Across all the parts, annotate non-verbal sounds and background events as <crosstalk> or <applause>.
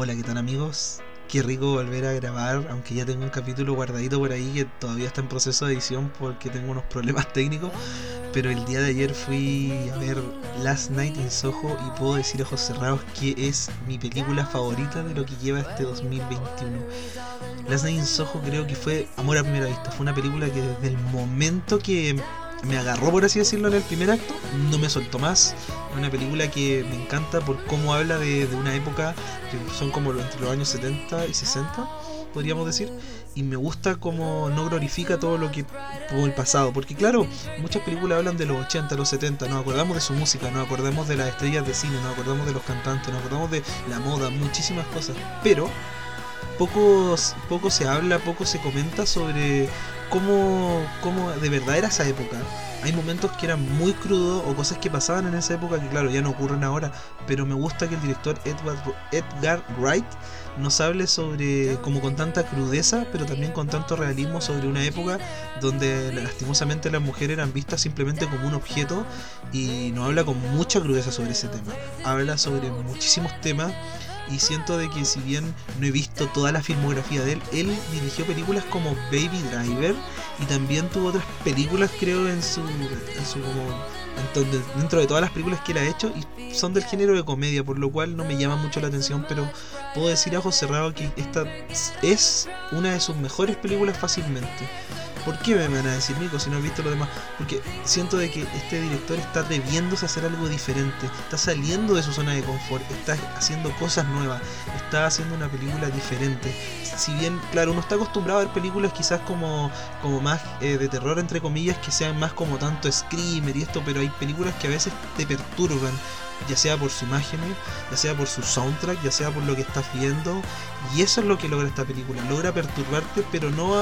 Hola, ¿qué tal amigos? Qué rico volver a grabar, aunque ya tengo un capítulo guardadito por ahí que todavía está en proceso de edición porque tengo unos problemas <laughs> técnicos. Pero el día de ayer fui a ver Last Night in Soho y puedo decir ojos cerrados que es mi película favorita de lo que lleva este 2021. Last Night in Soho creo que fue amor a primera vista. Fue una película que desde el momento que me agarró, por así decirlo, en el primer acto, no me soltó más. Es una película que me encanta por cómo habla de, una época que son como entre los años 70 y 60, podríamos decir. Y me gusta cómo no glorifica todo lo que tuvo el pasado. Porque claro, muchas películas hablan de los 80, los 70, nos acordamos de su música, nos acordamos de las estrellas de cine, nos acordamos de los cantantes, nos acordamos de la moda, muchísimas cosas. Pero poco, poco se habla, poco se comenta sobre cómo, cómo de verdad era esa época. Hay momentos que eran muy crudos o cosas que pasaban en esa época que claro, ya no ocurren ahora, pero me gusta que el director Edward, Edgar Wright nos hable sobre, como con tanta crudeza, pero también con tanto realismo sobre una época donde lastimosamente las mujeres eran vistas simplemente como un objeto y nos habla con mucha crudeza sobre ese tema. Habla sobre muchísimos temas y siento de que si bien no he visto toda la filmografía de él, él dirigió películas como Baby Driver y también tuvo otras películas creo en su, en su como, dentro de todas las películas que él ha hecho y son del género de comedia, por lo cual no me llama mucho la atención, pero puedo decir a ojos cerrados que esta es una de sus mejores películas fácilmente. ¿Por qué me van a decir, Nico, si no he visto lo demás? Porque siento de que este director está atreviéndose a hacer algo diferente, está saliendo de su zona de confort, está haciendo cosas nuevas, está haciendo una película diferente. Si bien, claro, uno está acostumbrado a ver películas quizás como, como más eh, de terror, entre comillas, que sean más como tanto screamer y esto, pero hay películas que a veces te perturban ya sea por su imagen, ya sea por su soundtrack, ya sea por lo que estás viendo. Y eso es lo que logra esta película. Logra perturbarte, pero no,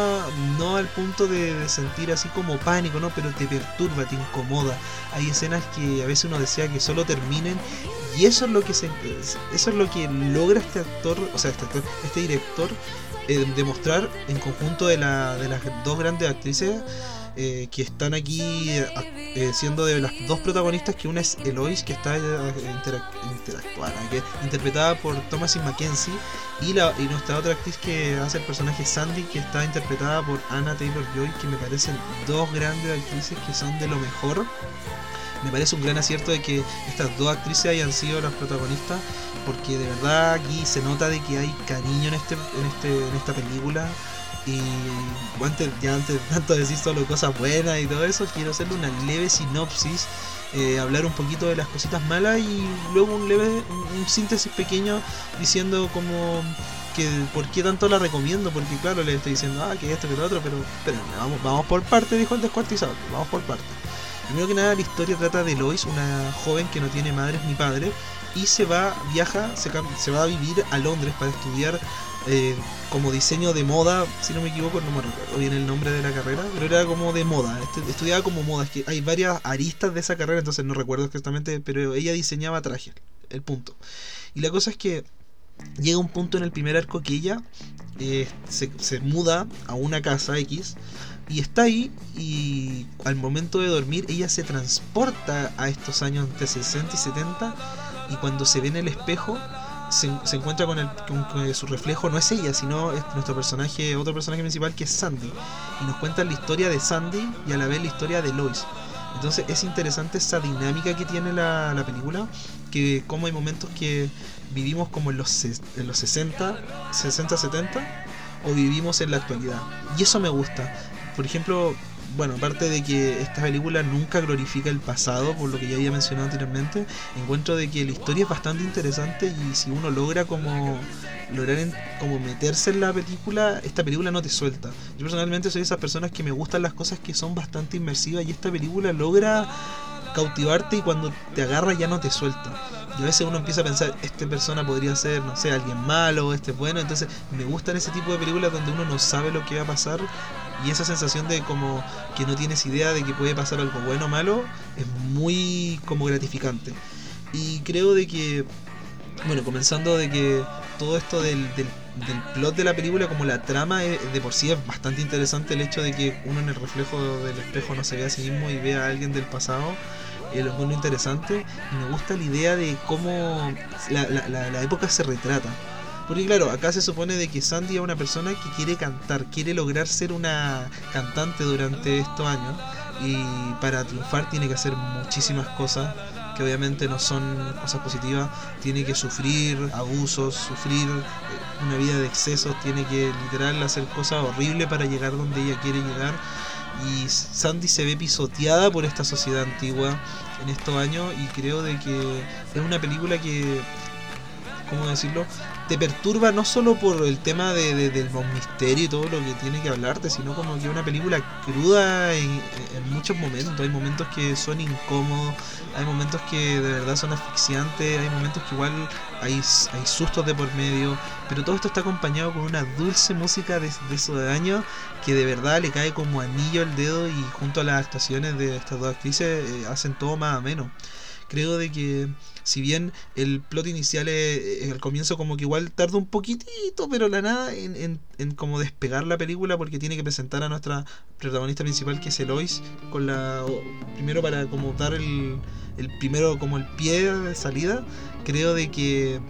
no al punto de, sentir así como pánico, ¿no? Pero te perturba, te incomoda. Hay escenas que a veces uno desea que solo terminen. Y eso es lo que se, eso es lo que logra este actor, o sea, este este director, eh, demostrar en conjunto de, la, de las dos grandes actrices eh, que están aquí eh, siendo de las dos protagonistas, que una es Eloise, que está eh, interactuada, que interpretada por Thomasin Mackenzie, y, la, y nuestra otra actriz que hace el personaje Sandy, que está interpretada por Anna Taylor Joy, que me parecen dos grandes actrices que son de lo mejor. Me parece un gran acierto de que estas dos actrices hayan sido las protagonistas, porque de verdad aquí se nota de que hay cariño en este, en este, en esta película y antes, ya antes <laughs> tanto decir solo cosas buenas y todo eso, quiero hacerle una leve sinopsis, eh, hablar un poquito de las cositas malas y luego un leve, un, síntesis pequeño diciendo como que por qué tanto la recomiendo, porque claro, le estoy diciendo, ah, que esto, que lo otro, pero, pero vamos, vamos por parte, dijo el descuartizado, vamos por parte. Primero que nada, la historia trata de Lois, una joven que no tiene madres ni padres, y se va, viaja, se, se va a vivir a Londres para estudiar eh, como diseño de moda, si no me equivoco, no me recuerdo bien el nombre de la carrera, pero era como de moda, este, estudiaba como moda, es que hay varias aristas de esa carrera, entonces no recuerdo exactamente, pero ella diseñaba trajes, el punto. Y la cosa es que llega un punto en el primer arco que ella eh, se, se muda a una casa X y está ahí y al momento de dormir ella se transporta a estos años entre 60 y 70 y cuando se ve en el espejo se, encuentra con, el, con, su reflejo, no es ella, sino es nuestro personaje, otro personaje principal que es Sandy. Y nos cuenta la historia de Sandy y a la vez la historia de Lois. Entonces es interesante esa dinámica que tiene la, la película, que como hay momentos que vivimos como en los, en los 60, 60, 70, o vivimos en la actualidad. Y eso me gusta. Por ejemplo, bueno, aparte de que esta película nunca glorifica el pasado, por lo que ya había mencionado anteriormente, encuentro de que la historia es bastante interesante y si uno logra como lograr como meterse en la película, esta película no te suelta. Yo personalmente soy de esas personas que me gustan las cosas que son bastante inmersivas y esta película logra cautivarte y cuando te agarra ya no te suelta. Y a veces uno empieza a pensar, esta persona podría ser, no sé, alguien malo, este es bueno. Entonces me gustan ese tipo de películas donde uno no sabe lo que va a pasar y esa sensación de como que no tienes idea de que puede pasar algo bueno o malo es muy como gratificante. Y creo de que, bueno, comenzando de que todo esto del, del, plot de la película, como la trama de por sí es bastante interesante el hecho de que uno en el reflejo del espejo no se vea a sí mismo y vea a alguien del pasado. Es muy interesante y me gusta la idea de cómo la, la, la época se retrata. Porque claro, acá se supone de que Sandy es una persona que quiere cantar, quiere lograr ser una cantante durante estos años y para triunfar tiene que hacer muchísimas cosas que obviamente no son cosas positivas, tiene que sufrir abusos, sufrir eh, una vida de excesos, tiene que literal hacer cosas horribles para llegar donde ella quiere llegar y Sandy se ve pisoteada por esta sociedad antigua en estos años y creo de que es una película que, ¿cómo decirlo? Te perturba no solo por el tema de, del misterio y todo lo que tiene que hablarte, sino como que una película cruda en, muchos momentos. Hay momentos que son incómodos, hay momentos que de verdad son asfixiantes, hay momentos que igual hay, sustos de por medio, pero todo esto está acompañado con una dulce música de, esos años que de verdad le cae como anillo al dedo y junto a las actuaciones de estas dos actrices eh, hacen todo más ameno. Creo de que si bien el plot inicial es, al comienzo como que igual tarda un poquitito, pero la nada en, en, en, como despegar la película porque tiene que presentar a nuestra protagonista principal que es Elois con la primero para como dar el, el primero como el pie de salida, creo de que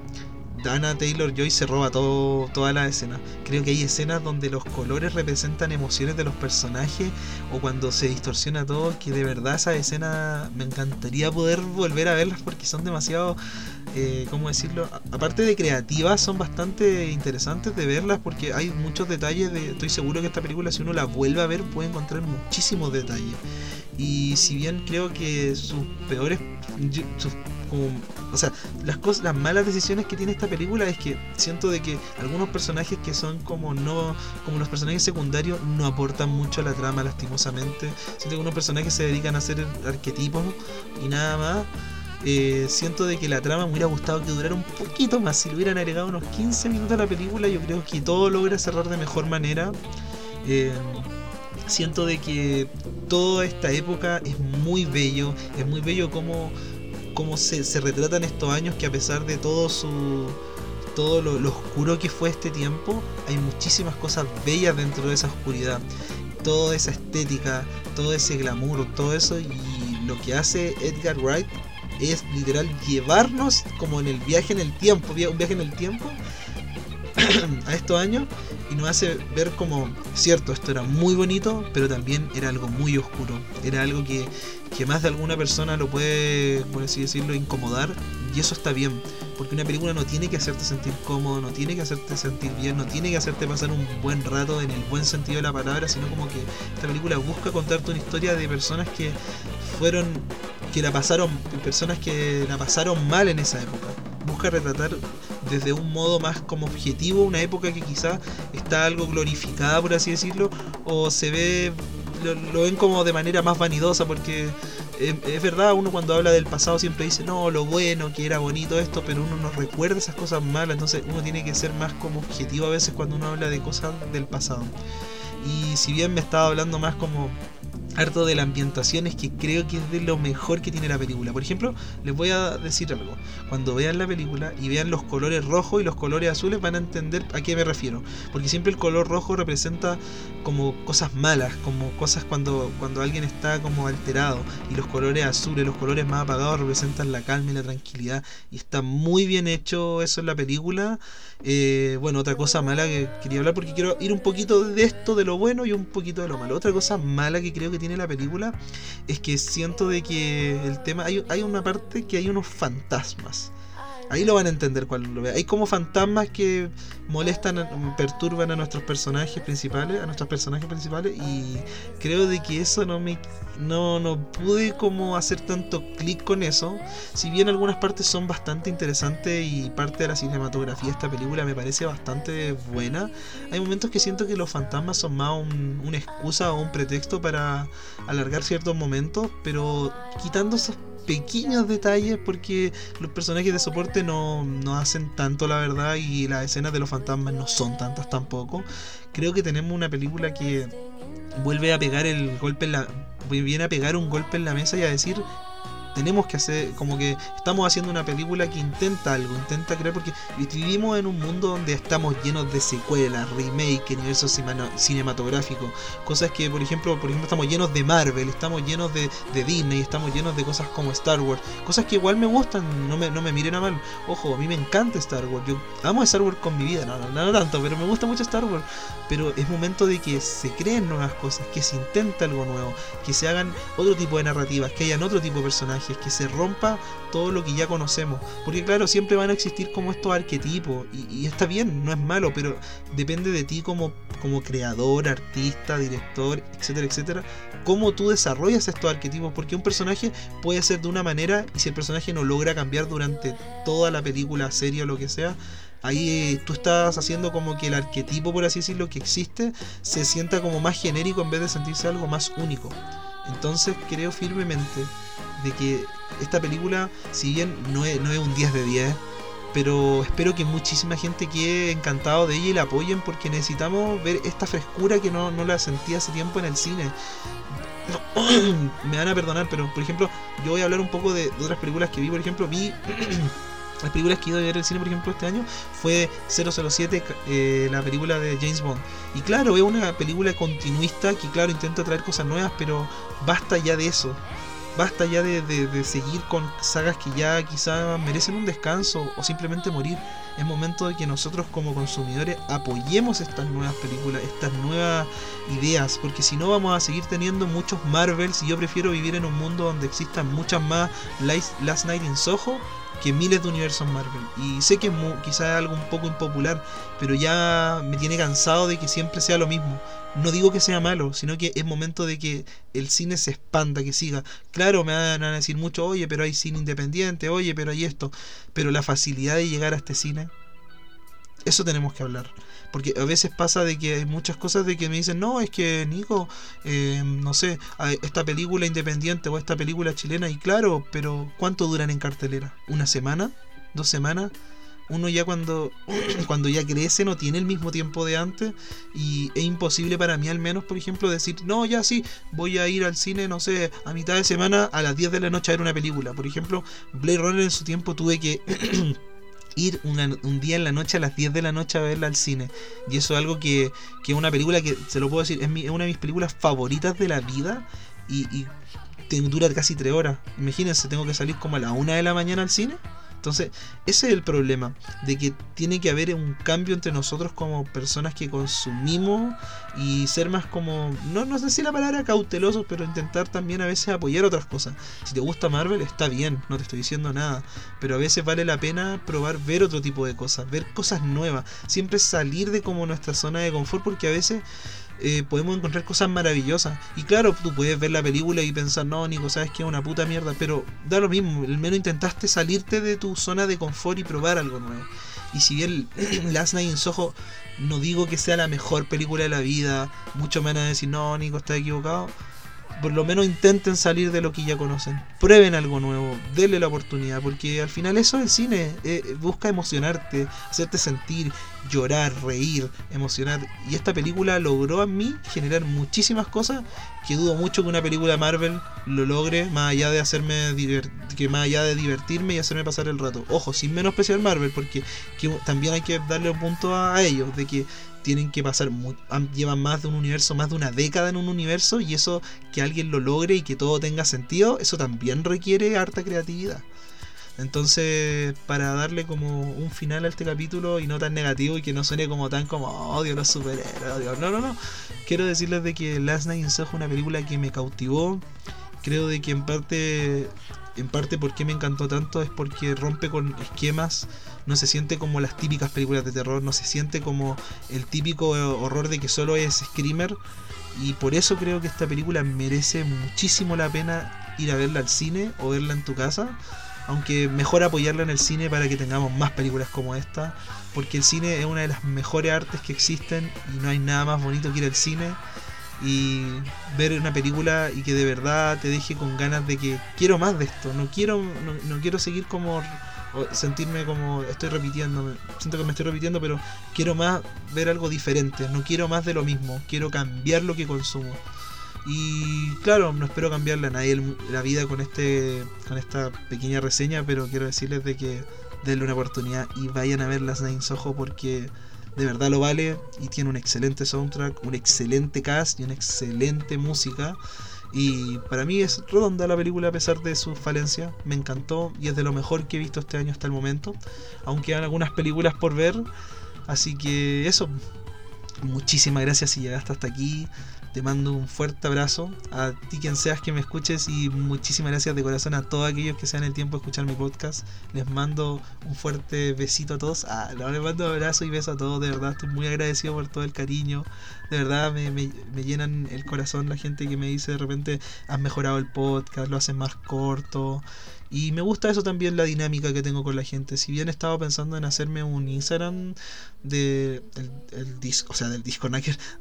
Dana Taylor Joy se roba todo, toda la escena. Creo que hay escenas donde los colores representan emociones de los personajes o cuando se distorsiona todo, que de verdad esa escena me encantaría poder volver a verlas porque son demasiado, eh, ¿cómo decirlo? Aparte de creativas, son bastante interesantes de verlas porque hay muchos detalles. De, estoy seguro que esta película, si uno la vuelve a ver, puede encontrar muchísimos detalles. Y si bien creo que sus peores, o sea, las cosas, las malas decisiones que tiene esta película es que siento de que algunos personajes que son como no, como los personajes secundarios no aportan mucho a la trama lastimosamente. Siento que algunos personajes se dedican a hacer arquetipos y nada más. Eh, siento de que la trama me hubiera gustado que durara un poquito más. Si le hubieran agregado unos 15 minutos a la película, yo creo que todo logra cerrar de mejor manera. Eh, siento de que toda esta época es muy bello, es muy bello como cómo se, se retratan estos años que a pesar de todo su todo lo, oscuro que fue este tiempo, hay muchísimas cosas bellas dentro de esa oscuridad. Toda esa estética, todo ese glamour, todo eso. Y lo que hace Edgar Wright es literal llevarnos como en el viaje en el tiempo, un viaje en el tiempo <coughs> a estos años y nos hace ver como, cierto, esto era muy bonito, pero también era algo muy oscuro. Era algo que, que más de alguna persona lo puede, por así decirlo, incomodar. Y eso está bien, porque una película no tiene que hacerte sentir cómodo, no tiene que hacerte sentir bien, no tiene que hacerte pasar un buen rato en el buen sentido de la palabra, sino como que esta película busca contarte una historia de personas que fueron, que la pasaron, personas que la pasaron mal en esa época busca retratar desde un modo más como objetivo una época que quizá está algo glorificada, por así decirlo, o se ve, lo, ven como de manera más vanidosa, porque es, verdad, uno cuando habla del pasado siempre dice, no, lo bueno, que era bonito esto, pero uno no recuerda esas cosas malas, entonces uno tiene que ser más como objetivo a veces cuando uno habla de cosas del pasado. Y si bien me estaba hablando más como harto de la ambientación es que creo que es de lo mejor que tiene la película. Por ejemplo, les voy a decir algo. Cuando vean la película y vean los colores rojos y los colores azules van a entender a qué me refiero. Porque siempre el color rojo representa como cosas malas, como cosas cuando, cuando alguien está como alterado. Y los colores azules, los colores más apagados representan la calma y la tranquilidad. Y está muy bien hecho eso en la película. Eh, bueno, otra cosa mala que quería hablar porque quiero ir un poquito de esto, de lo bueno y un poquito de lo malo. Otra cosa mala que creo que tiene la película es que siento de que el tema hay, hay una parte que hay unos fantasmas Ahí lo van a entender cuando lo vean. Hay como fantasmas que molestan, perturban a nuestros personajes principales, a nuestros personajes principales y creo de que eso no me no, no pude como hacer tanto clic con eso. Si bien algunas partes son bastante interesantes y parte de la cinematografía de esta película me parece bastante buena, hay momentos que siento que los fantasmas son más una excusa o un pretexto para alargar ciertos momentos, pero quitando esos pequeños detalles porque los personajes de soporte no, no hacen tanto la verdad y las escenas de los fantasmas no son tantas tampoco. Creo que tenemos una película que vuelve a pegar el golpe en la viene a pegar un golpe en la mesa y a decir tenemos que hacer, como que estamos haciendo una película que intenta algo, intenta crear, porque vivimos en un mundo donde estamos llenos de secuelas, remake, universo cinematográfico, cosas que, por ejemplo, por ejemplo, estamos llenos de Marvel, estamos llenos de, Disney, estamos llenos de cosas como Star Wars, cosas que igual me gustan, no me, no me miren a mal, ojo, a mí me encanta Star Wars, yo amo Star Wars con mi vida, no, no, no tanto, pero me gusta mucho Star Wars, pero es momento de que se creen nuevas cosas, que se intenta algo nuevo, que se hagan otro tipo de narrativas, que hayan otro tipo de personajes, que se rompa todo lo que ya conocemos. Porque claro, siempre van a existir como estos arquetipos, y, está bien, no es malo, pero depende de ti como, como creador, artista, director, etcétera, etcétera, cómo tú desarrollas estos arquetipos, porque un personaje puede ser de una manera, y si el personaje no logra cambiar durante toda la película, serie o lo que sea, ahí tú estás haciendo como que el arquetipo, por así decirlo, que existe, se sienta como más genérico en vez de sentirse algo más único. Entonces creo firmemente de que esta película, si bien no es, no es un 10 de 10, pero espero que muchísima gente quede encantado de ella y la apoyen porque necesitamos ver esta frescura que no, no la sentí hace tiempo en el cine. <clears throat> Me van a perdonar, pero por ejemplo, yo voy a hablar un poco de, de otras películas que vi. Por ejemplo, vi <clears throat> las películas que he ido a ver el cine, por ejemplo, este año fue 007, eh, la película de James Bond. Y claro, es una película continuista que, claro, intenta traer cosas nuevas, pero basta ya de eso. Basta ya de, de, seguir con sagas que ya quizá merecen un descanso o simplemente morir. Es momento de que nosotros como consumidores apoyemos estas nuevas películas, estas nuevas ideas, porque si no vamos a seguir teniendo muchos Marvels y yo prefiero vivir en un mundo donde existan muchas más Last Night in Soho que miles de universos Marvel. Y sé que es algo un poco impopular, pero ya me tiene cansado de que siempre sea lo mismo. No digo que sea malo, sino que es momento de que el cine se expanda, que siga. Claro, me van a decir mucho, oye, pero hay cine independiente, oye, pero hay esto. Pero la facilidad de llegar a este cine, eso tenemos que hablar. Porque a veces pasa de que hay muchas cosas de que me dicen, no, es que Nico, eh, no sé, esta película independiente o esta película chilena, y claro, pero ¿cuánto duran en cartelera? ¿Una semana? ¿Dos semanas? Uno ya cuando, <clears throat> cuando ya crece no tiene el mismo tiempo de antes y es imposible para mí al menos, por ejemplo, decir, no, ya sí, voy a ir al cine, no sé, a mitad de semana a las 10 de la noche a ver una película. Por ejemplo, Blade Runner en su tiempo tuve que <clears throat> ir un día en la noche a las 10 de la noche a verla al cine. Y eso es algo que, que es una película que, se lo puedo decir, es, una de mis películas favoritas de la vida y, y dura casi 3 horas. Imagínense, tengo que salir como a la 1 de la mañana al cine. Entonces, ese es el problema, de que tiene que haber un cambio entre nosotros como personas que consumimos y ser más como, no, no sé si la palabra cautelosos, pero intentar también a veces apoyar otras cosas. Si te gusta Marvel, está bien, no te estoy diciendo nada, pero a veces vale la pena probar ver otro tipo de cosas, ver cosas nuevas, siempre salir de como nuestra zona de confort, porque a veces eh, podemos encontrar cosas maravillosas. Y claro, tú puedes ver la película y pensar, no, Nico, sabes que es una puta mierda, pero da lo mismo, al menos intentaste salirte de tu zona de confort y probar algo nuevo. Y si bien <clears throat> Last Night in Soho no digo que sea la mejor película de la vida, muchos me van a decir, no, Nico, estás equivocado por lo menos intenten salir de lo que ya conocen. Prueben algo nuevo, denle la oportunidad, porque al final eso es el cine. Eh, busca emocionarte, hacerte sentir, llorar, reír, emocionar. Y esta película logró a mí generar muchísimas cosas que dudo mucho que una película Marvel lo logre, más allá de hacerme que más allá de divertirme y hacerme pasar el rato. Ojo, sin menos Marvel, porque también hay que darle un punto a ellos, de que tienen que pasar, llevan más de un universo, más de una década en un universo y eso que alguien lo logre y que todo tenga sentido, eso también requiere harta creatividad. Entonces, para darle como un final a este capítulo y no tan negativo y que no suene como tan como odio los superhéroes, no, no, no. Quiero decirles de que Last Night in Soho es una película que me cautivó. Creo de que en parte en parte porque me encantó tanto es porque rompe con esquemas, no se siente como las típicas películas de terror, no se siente como el típico horror de que solo es screamer. Y por eso creo que esta película merece muchísimo la pena ir a verla al cine o verla en tu casa, aunque mejor apoyarla en el cine para que tengamos más películas como esta, porque el cine es una de las mejores artes que existen y no hay nada más bonito que ir al cine y ver una película y que de verdad te deje con ganas de que quiero más de esto, no quiero, no, quiero seguir como sentirme como estoy repitiendo, siento que me estoy repitiendo, pero quiero más ver algo diferente, no quiero más de lo mismo, quiero cambiar lo que consumo. Y claro, no espero cambiarle a nadie la vida con este con esta pequeña reseña, pero quiero decirles de que denle una oportunidad y vayan a ver las Nine Soho porque de verdad lo vale y tiene un excelente soundtrack, un excelente cast y una excelente música. Y para mí es redonda la película a pesar de su falencia. Me encantó y es de lo mejor que he visto este año hasta el momento. Aunque hay algunas películas por ver. Así que eso. Muchísimas gracias si llegaste hasta aquí. Te mando un fuerte abrazo a ti quien seas que me escuches y muchísimas gracias de corazón a todos aquellos que se dan el tiempo de escuchar mi podcast. Les mando un fuerte besito a todos. Ah, les mando abrazo y beso a todos. De verdad estoy muy agradecido por todo el cariño. De verdad me, me, me llenan el corazón la gente que me dice de repente has mejorado el podcast, lo haces más corto. Y me gusta eso también, la dinámica que tengo con la gente. Si bien estaba pensando en hacerme un Instagram de el, disco, o sea, del disco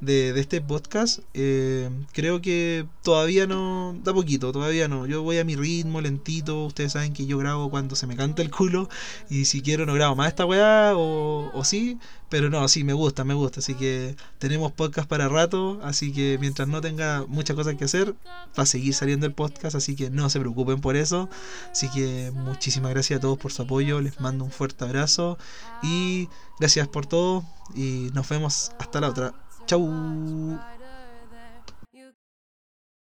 de, de este podcast, eh, creo que todavía no, da poquito, todavía no. Yo voy a mi ritmo, lentito. Ustedes saben que yo grabo cuando se me canta el culo. Y si quiero no grabo más esta weá, o, o sí. Pero no, sí, me gusta, me gusta. Así que tenemos podcast para rato. Así que mientras no tenga muchas cosas que hacer, va a seguir saliendo el podcast. Así que no se preocupen por eso. Así que muchísimas gracias a todos por su apoyo. Les mando un fuerte abrazo. Y gracias por todo. Y nos vemos hasta la otra. Chau.